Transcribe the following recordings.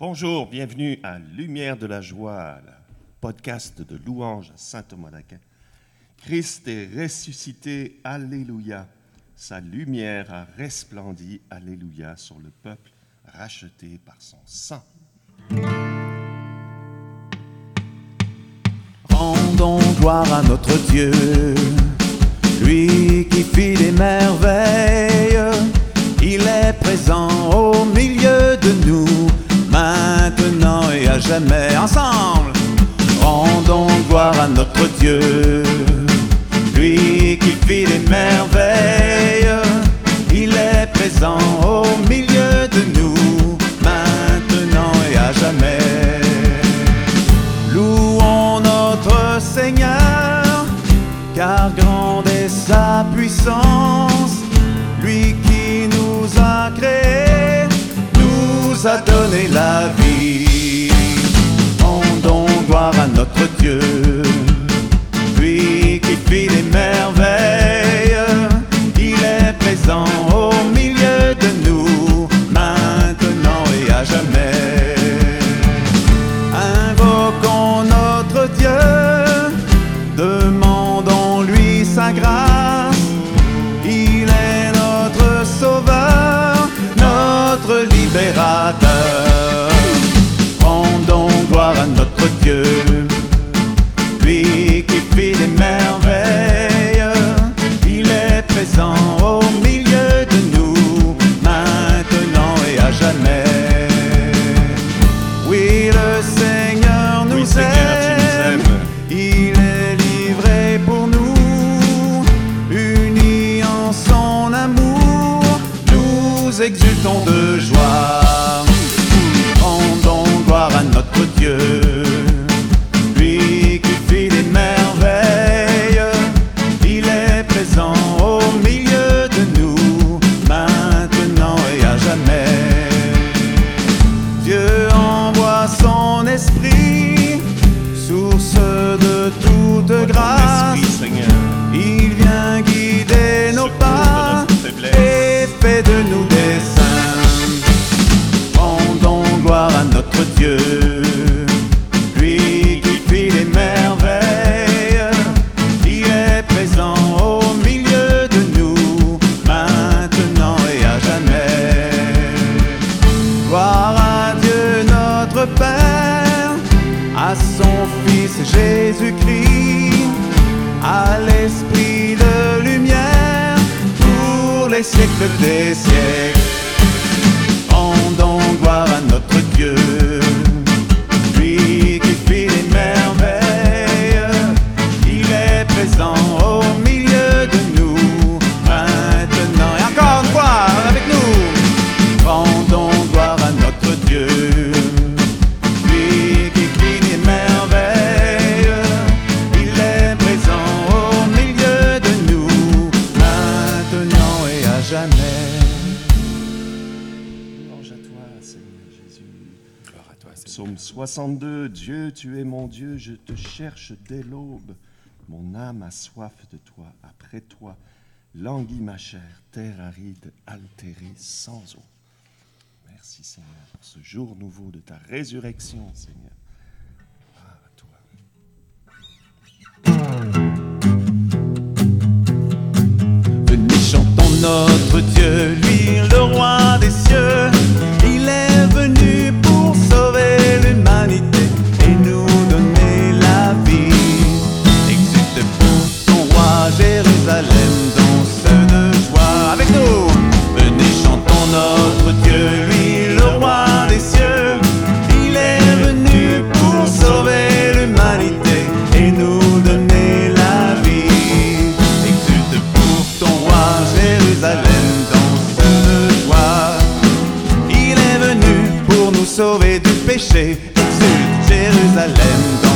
Bonjour, bienvenue à Lumière de la Joie, podcast de louange à Saint Thomas d'Aquin. Christ est ressuscité, Alléluia. Sa lumière a resplendi, Alléluia, sur le peuple racheté par son sang. Rendons gloire à notre Dieu, lui qui fit des merveilles sa puissance, lui qui nous a créés, nous a donné la vie. Rendons gloire à notre Dieu, lui qui fit les merveilles, il est présent au milieu. ton de joie. des siècles des siècles. Rendons gloire à notre Dieu, lui qui fit les merveilles, il est présent. Oh Dieu, tu es mon Dieu, je te cherche dès l'aube. Mon âme a soif de toi, après toi, languit ma chair, terre aride, altérée, sans eau. Merci Seigneur pour ce jour nouveau de ta résurrection, Seigneur. Ah, Venez chantons notre Dieu, lui le roi des cieux, il est venu. sauvé du péché, exulte Jérusalem.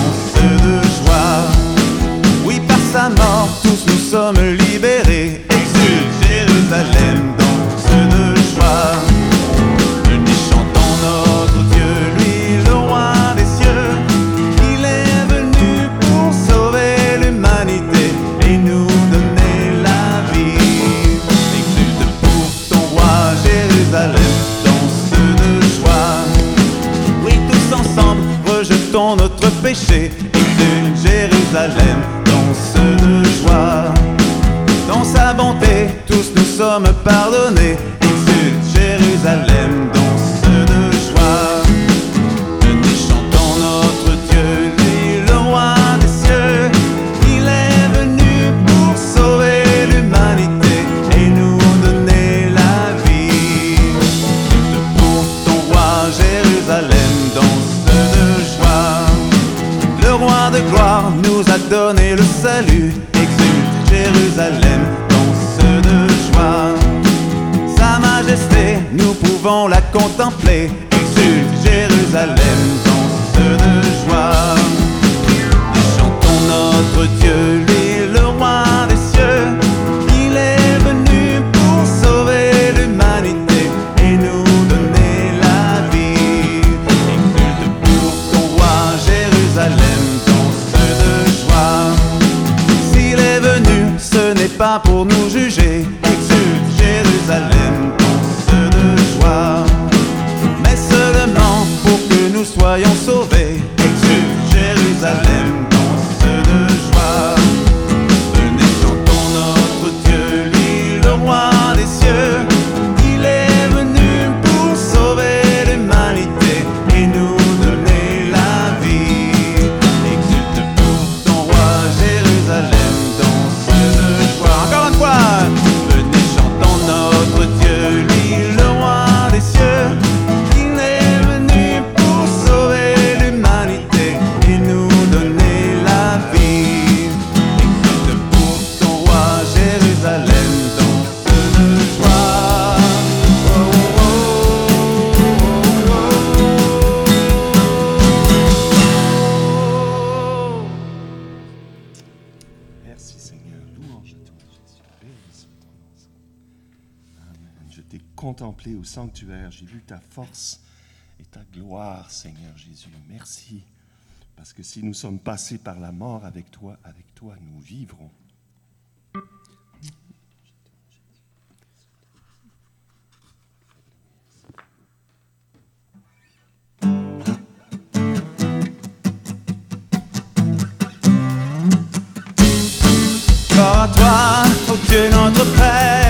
travaille en. Je t'ai contemplé au sanctuaire. J'ai vu ta force et ta gloire, Seigneur Jésus. Merci. Parce que si nous sommes passés par la mort avec toi, avec toi, nous vivrons. the past.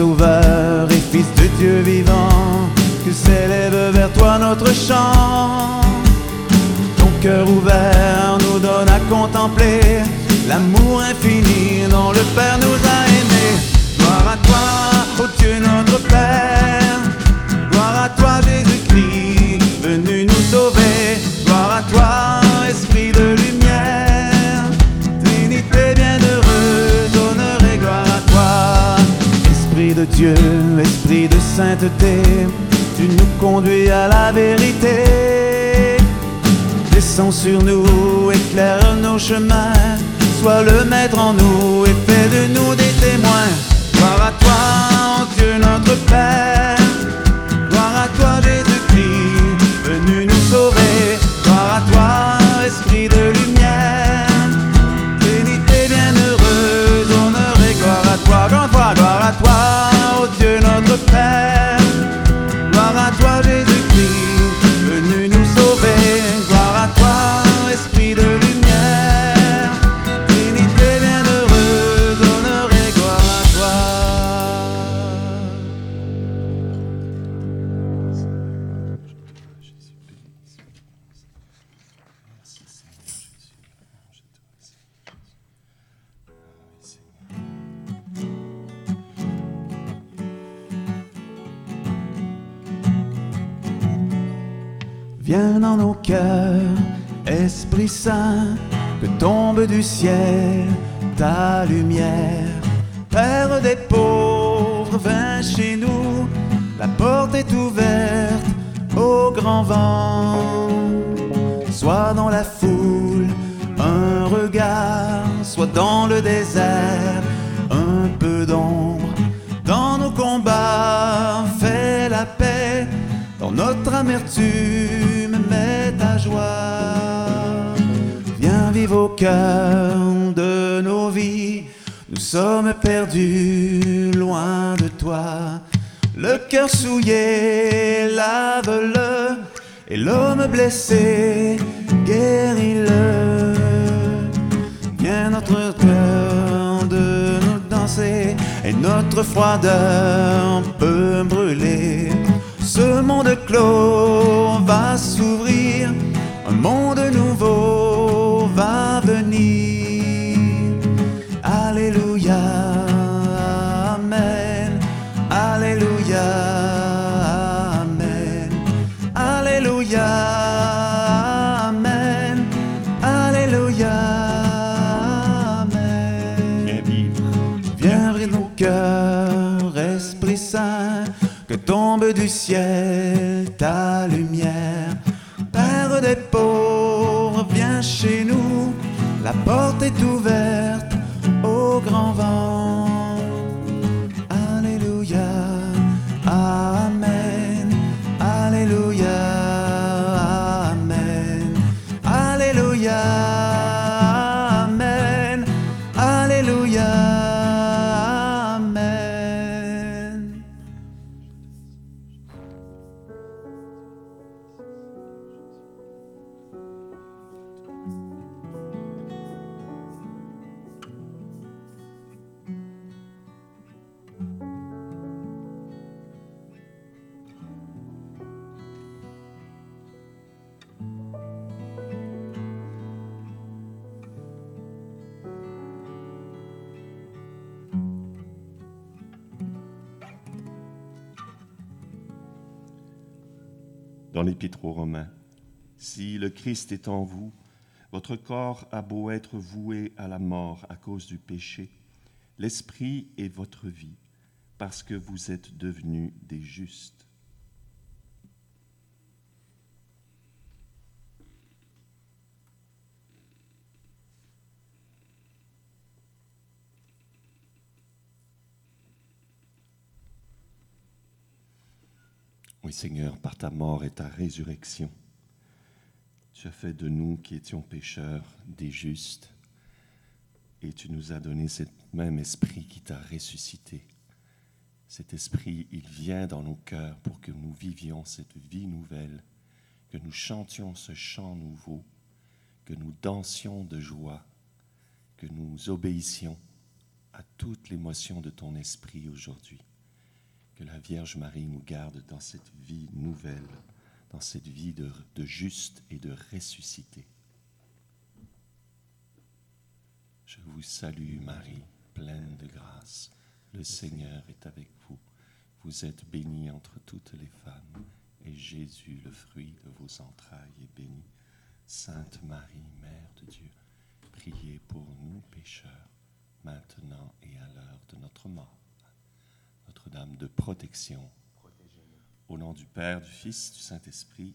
Sauveur et Fils de Dieu vivant, que s'élève vers toi notre chant. Ton cœur ouvert nous donne à contempler l'amour infini dont le Père nous a tu nous conduis à la vérité. Descends sur nous, éclaire nos chemins, sois le maître en nous et fais de nous Viens dans nos cœurs, Esprit Saint, que tombe du ciel ta lumière. Père des pauvres, viens chez nous, la porte est ouverte au grand vent. Soit dans la foule, un regard, soit dans le désert, un peu d'ombre. Dans nos combats, fais la paix, dans notre amertume, mets ta joie. Viens vivre au cœur de nos vies, nous sommes perdus loin de toi. Le cœur souillé, lave-le, et l'homme blessé, guéris-le. Viens notre cœur de nous danser, et notre froideur peut brûler. Ce monde clos va s'ouvrir, un monde nouveau va venir. Du ciel ta lumière. Père des pauvres, viens chez nous, la porte est ouverte au grand vent. Dans l'Épître aux Romains. Si le Christ est en vous, votre corps a beau être voué à la mort à cause du péché, l'Esprit est votre vie, parce que vous êtes devenus des justes. Seigneur, par ta mort et ta résurrection, tu as fait de nous qui étions pécheurs des justes, et tu nous as donné ce même esprit qui t'a ressuscité. Cet esprit, il vient dans nos cœurs pour que nous vivions cette vie nouvelle, que nous chantions ce chant nouveau, que nous dansions de joie, que nous obéissions à toute l'émotion de ton esprit aujourd'hui. Que la Vierge Marie nous garde dans cette vie nouvelle, dans cette vie de, de juste et de ressuscité. Je vous salue Marie, pleine de grâce. Le Seigneur est avec vous. Vous êtes bénie entre toutes les femmes, et Jésus, le fruit de vos entrailles, est béni. Sainte Marie, Mère de Dieu, priez pour nous pécheurs, maintenant et à l'heure de notre mort. Notre-Dame de protection, au nom du Père, du Fils, du Saint-Esprit,